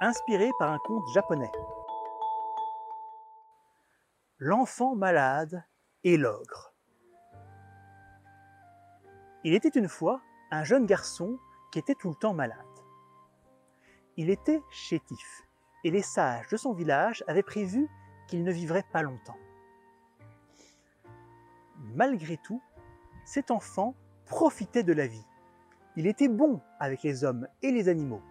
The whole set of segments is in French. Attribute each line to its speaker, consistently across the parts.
Speaker 1: inspiré par un conte japonais. L'enfant malade et l'ogre. Il était une fois un jeune garçon qui était tout le temps malade. Il était chétif et les sages de son village avaient prévu qu'il ne vivrait pas longtemps. Malgré tout, cet enfant profitait de la vie. Il était bon avec les hommes et les animaux.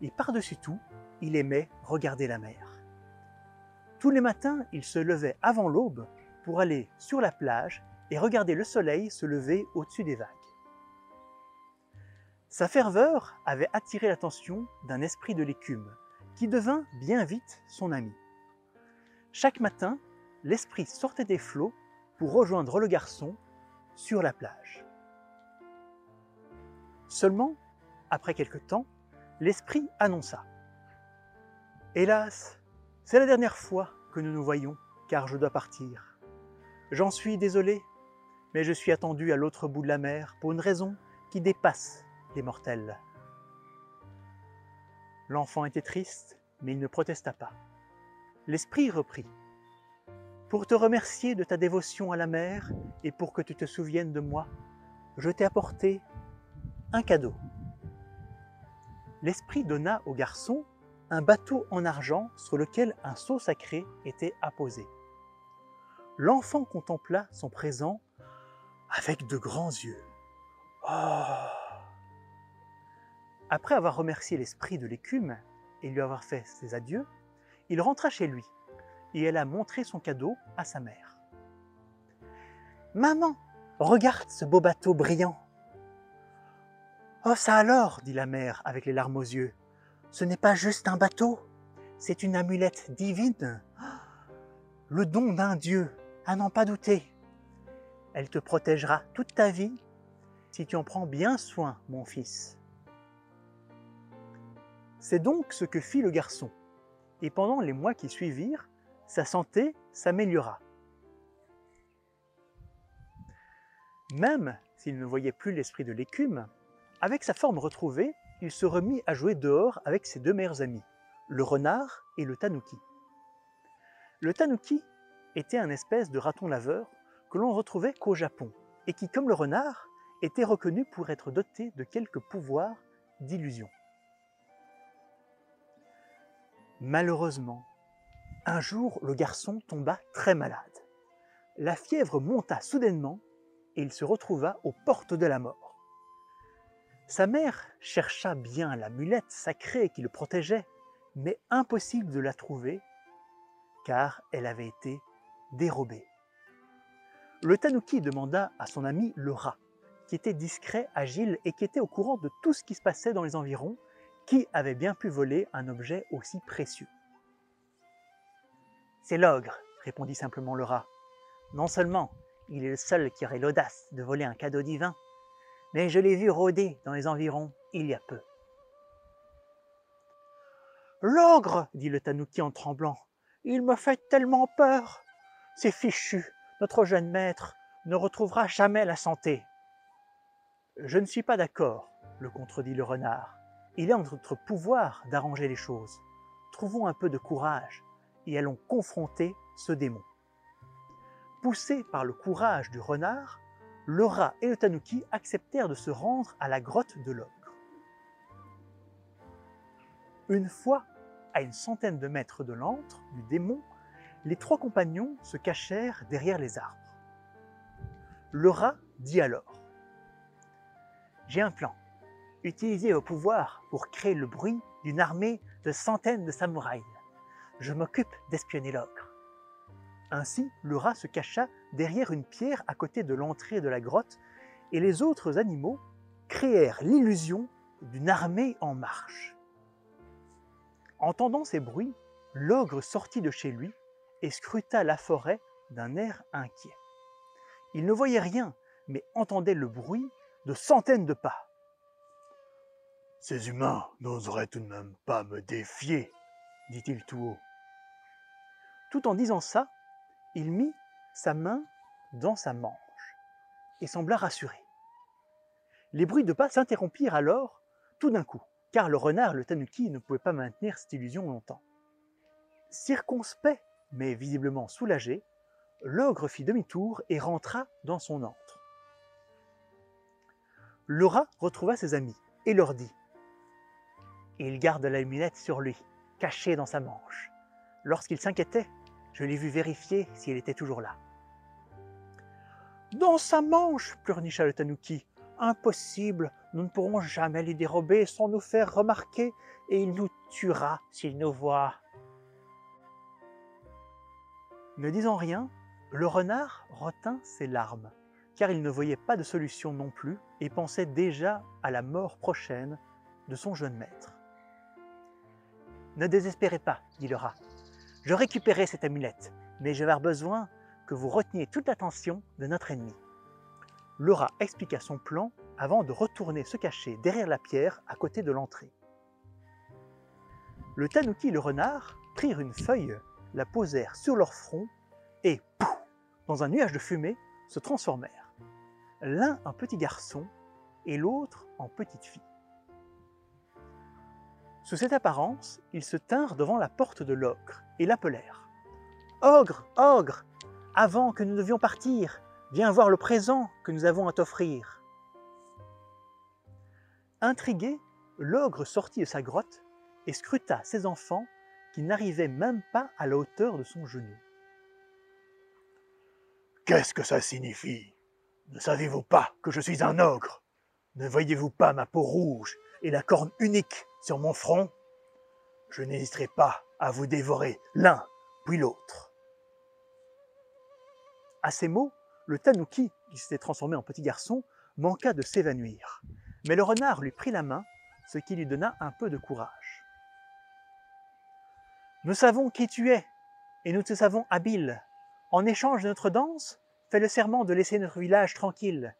Speaker 1: Et par-dessus tout, il aimait regarder la mer. Tous les matins, il se levait avant l'aube pour aller sur la plage et regarder le soleil se lever au-dessus des vagues. Sa ferveur avait attiré l'attention d'un esprit de l'écume, qui devint bien vite son ami. Chaque matin, l'esprit sortait des flots pour rejoindre le garçon sur la plage. Seulement, après quelque temps, l'esprit annonça Hélas, c'est la dernière fois que nous nous voyons, car je dois partir. J'en suis désolé, mais je suis attendu à l'autre bout de la mer pour une raison qui dépasse les mortels. L'enfant était triste, mais il ne protesta pas. L'esprit reprit. Pour te remercier de ta dévotion à la mer et pour que tu te souviennes de moi, je t'ai apporté un cadeau. L'esprit donna au garçon un bateau en argent sur lequel un seau sacré était apposé. L'enfant contempla son présent avec de grands yeux. Oh Après avoir remercié l'esprit de l'écume et lui avoir fait ses adieux, il rentra chez lui et elle a montré son cadeau à sa mère. Maman, regarde ce beau bateau brillant. Oh ça alors, dit la mère avec les larmes aux yeux. Ce n'est pas juste un bateau, c'est une amulette divine. Le don d'un Dieu, à n'en pas douter. Elle te protégera toute ta vie si tu en prends bien soin, mon fils. C'est donc ce que fit le garçon. Et pendant les mois qui suivirent, sa santé s'améliora. Même s'il ne voyait plus l'esprit de l'écume, avec sa forme retrouvée, il se remit à jouer dehors avec ses deux meilleurs amis, le renard et le tanuki. Le tanuki était un espèce de raton laveur que l'on retrouvait qu'au Japon et qui, comme le renard, était reconnu pour être doté de quelques pouvoirs d'illusion. Malheureusement, un jour le garçon tomba très malade. La fièvre monta soudainement et il se retrouva aux portes de la mort. Sa mère chercha bien l'amulette sacrée qui le protégeait, mais impossible de la trouver, car elle avait été dérobée. Le tanuki demanda à son ami le rat, qui était discret, agile et qui était au courant de tout ce qui se passait dans les environs, qui avait bien pu voler un objet aussi précieux. C'est l'ogre, répondit simplement le rat. Non seulement il est le seul qui aurait l'audace de voler un cadeau divin, mais je l'ai vu rôder dans les environs il y a peu. L'ogre, dit le tanuki en tremblant, il me fait tellement peur. C'est fichu, notre jeune maître ne retrouvera jamais la santé. Je ne suis pas d'accord, le contredit le renard. Il est en notre pouvoir d'arranger les choses. Trouvons un peu de courage et allons confronter ce démon. Poussé par le courage du renard, le et le tanuki acceptèrent de se rendre à la grotte de l'ogre. Une fois, à une centaine de mètres de l'antre du démon, les trois compagnons se cachèrent derrière les arbres. Le rat dit alors J'ai un plan. Utilisez vos pouvoirs pour créer le bruit d'une armée de centaines de samouraïs. Je m'occupe d'espionner l'ogre. Ainsi, le rat se cacha derrière une pierre à côté de l'entrée de la grotte, et les autres animaux créèrent l'illusion d'une armée en marche. Entendant ces bruits, l'ogre sortit de chez lui et scruta la forêt d'un air inquiet. Il ne voyait rien, mais entendait le bruit de centaines de pas.
Speaker 2: Ces humains n'oseraient tout de même pas me défier, dit-il tout haut.
Speaker 1: Tout en disant ça, il mit sa main dans sa manche et sembla rassuré. Les bruits de pas s'interrompirent alors tout d'un coup, car le renard, le tanuki, ne pouvait pas maintenir cette illusion longtemps. Circonspect, mais visiblement soulagé, l'ogre fit demi-tour et rentra dans son antre. Rat retrouva ses amis et leur dit Il garde l'amulette sur lui, cachée dans sa manche. Lorsqu'il s'inquiétait, je l'ai vu vérifier si elle était toujours là. Dans sa manche, pleurnicha le tanuki. Impossible, nous ne pourrons jamais l'y dérober sans nous faire remarquer, et il nous tuera s'il nous voit. Ne disant rien, le renard retint ses larmes, car il ne voyait pas de solution non plus et pensait déjà à la mort prochaine de son jeune maître. Ne désespérez pas, dit le rat. Je récupérerai cette amulette, mais je vais avoir besoin que vous reteniez toute l'attention de notre ennemi. Le rat expliqua son plan avant de retourner se cacher derrière la pierre à côté de l'entrée. Le tanuki et le renard prirent une feuille, la posèrent sur leur front et, pouf, dans un nuage de fumée, se transformèrent. L'un en petit garçon et l'autre en petite fille. Sous cette apparence, ils se tinrent devant la porte de l'ogre et l'appelèrent. Ogre, ogre, avant que nous devions partir, viens voir le présent que nous avons à t'offrir. Intrigué, l'ogre sortit de sa grotte et scruta ses enfants qui n'arrivaient même pas à la hauteur de son genou.
Speaker 2: Qu'est-ce que ça signifie? Ne savez-vous pas que je suis un ogre? Ne voyez-vous pas ma peau rouge et la corne unique sur mon front Je n'hésiterai pas à vous dévorer l'un puis l'autre.
Speaker 1: À ces mots, le tanuki, qui s'était transformé en petit garçon, manqua de s'évanouir. Mais le renard lui prit la main, ce qui lui donna un peu de courage. Nous savons qui tu es, et nous te savons habile. En échange de notre danse, fais le serment de laisser notre village tranquille.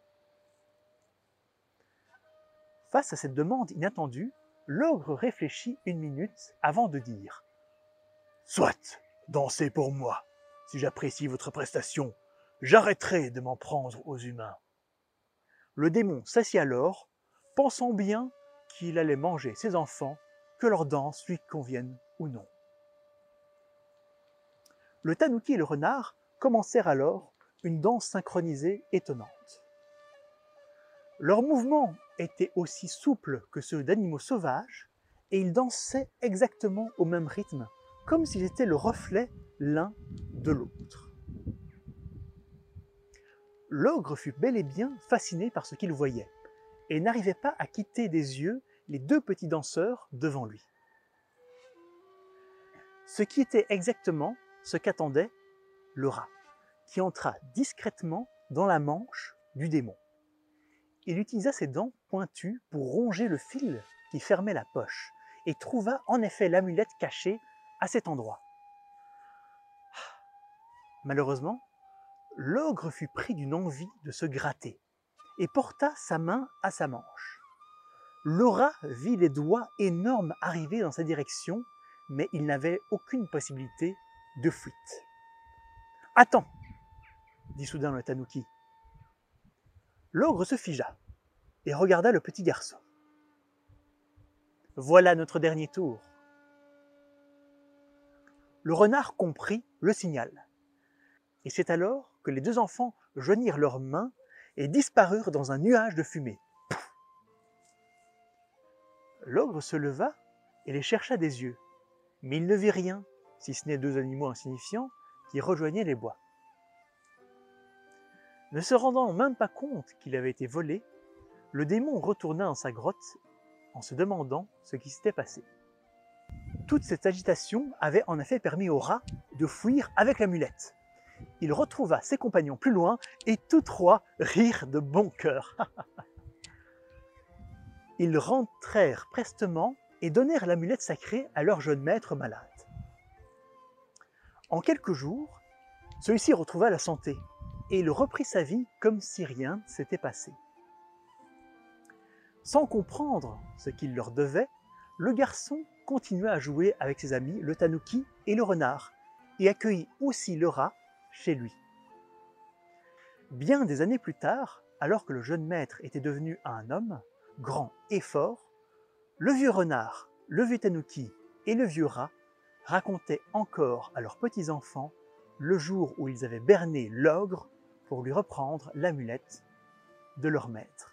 Speaker 1: Face à cette demande inattendue, l'ogre réfléchit une minute avant de dire
Speaker 2: Soit, dansez pour moi. Si j'apprécie votre prestation, j'arrêterai de m'en prendre aux humains.
Speaker 1: Le démon s'assit alors, pensant bien qu'il allait manger ses enfants, que leur danse lui convienne ou non. Le tanuki et le renard commencèrent alors une danse synchronisée étonnante. Leurs mouvements étaient aussi souples que ceux d'animaux sauvages, et ils dansaient exactement au même rythme, comme s'ils étaient le reflet l'un de l'autre. L'ogre fut bel et bien fasciné par ce qu'il voyait, et n'arrivait pas à quitter des yeux les deux petits danseurs devant lui. Ce qui était exactement ce qu'attendait le rat, qui entra discrètement dans la manche du démon. Il utilisa ses dents pointues pour ronger le fil qui fermait la poche, et trouva en effet l'amulette cachée à cet endroit. Malheureusement, l'ogre fut pris d'une envie de se gratter, et porta sa main à sa manche. Rat vit les doigts énormes arriver dans sa direction, mais il n'avait aucune possibilité de fuite. Attends, dit soudain le tanuki. L'ogre se figea et regarda le petit garçon. Voilà notre dernier tour. Le renard comprit le signal. Et c'est alors que les deux enfants joignirent leurs mains et disparurent dans un nuage de fumée. L'ogre se leva et les chercha des yeux, mais il ne vit rien, si ce n'est deux animaux insignifiants qui rejoignaient les bois. Ne se rendant même pas compte qu'il avait été volé, le démon retourna dans sa grotte en se demandant ce qui s'était passé. Toute cette agitation avait en effet permis au rat de fuir avec l'amulette. Il retrouva ses compagnons plus loin et tous trois rirent de bon cœur. Ils rentrèrent prestement et donnèrent l'amulette sacrée à leur jeune maître malade. En quelques jours, celui-ci retrouva la santé et il reprit sa vie comme si rien s'était passé. Sans comprendre ce qu'il leur devait, le garçon continua à jouer avec ses amis le tanuki et le renard, et accueillit aussi le rat chez lui. Bien des années plus tard, alors que le jeune maître était devenu un homme, grand et fort, Le vieux renard, le vieux tanuki et le vieux rat racontaient encore à leurs petits-enfants le jour où ils avaient berné l'ogre pour lui reprendre l'amulette de leur maître.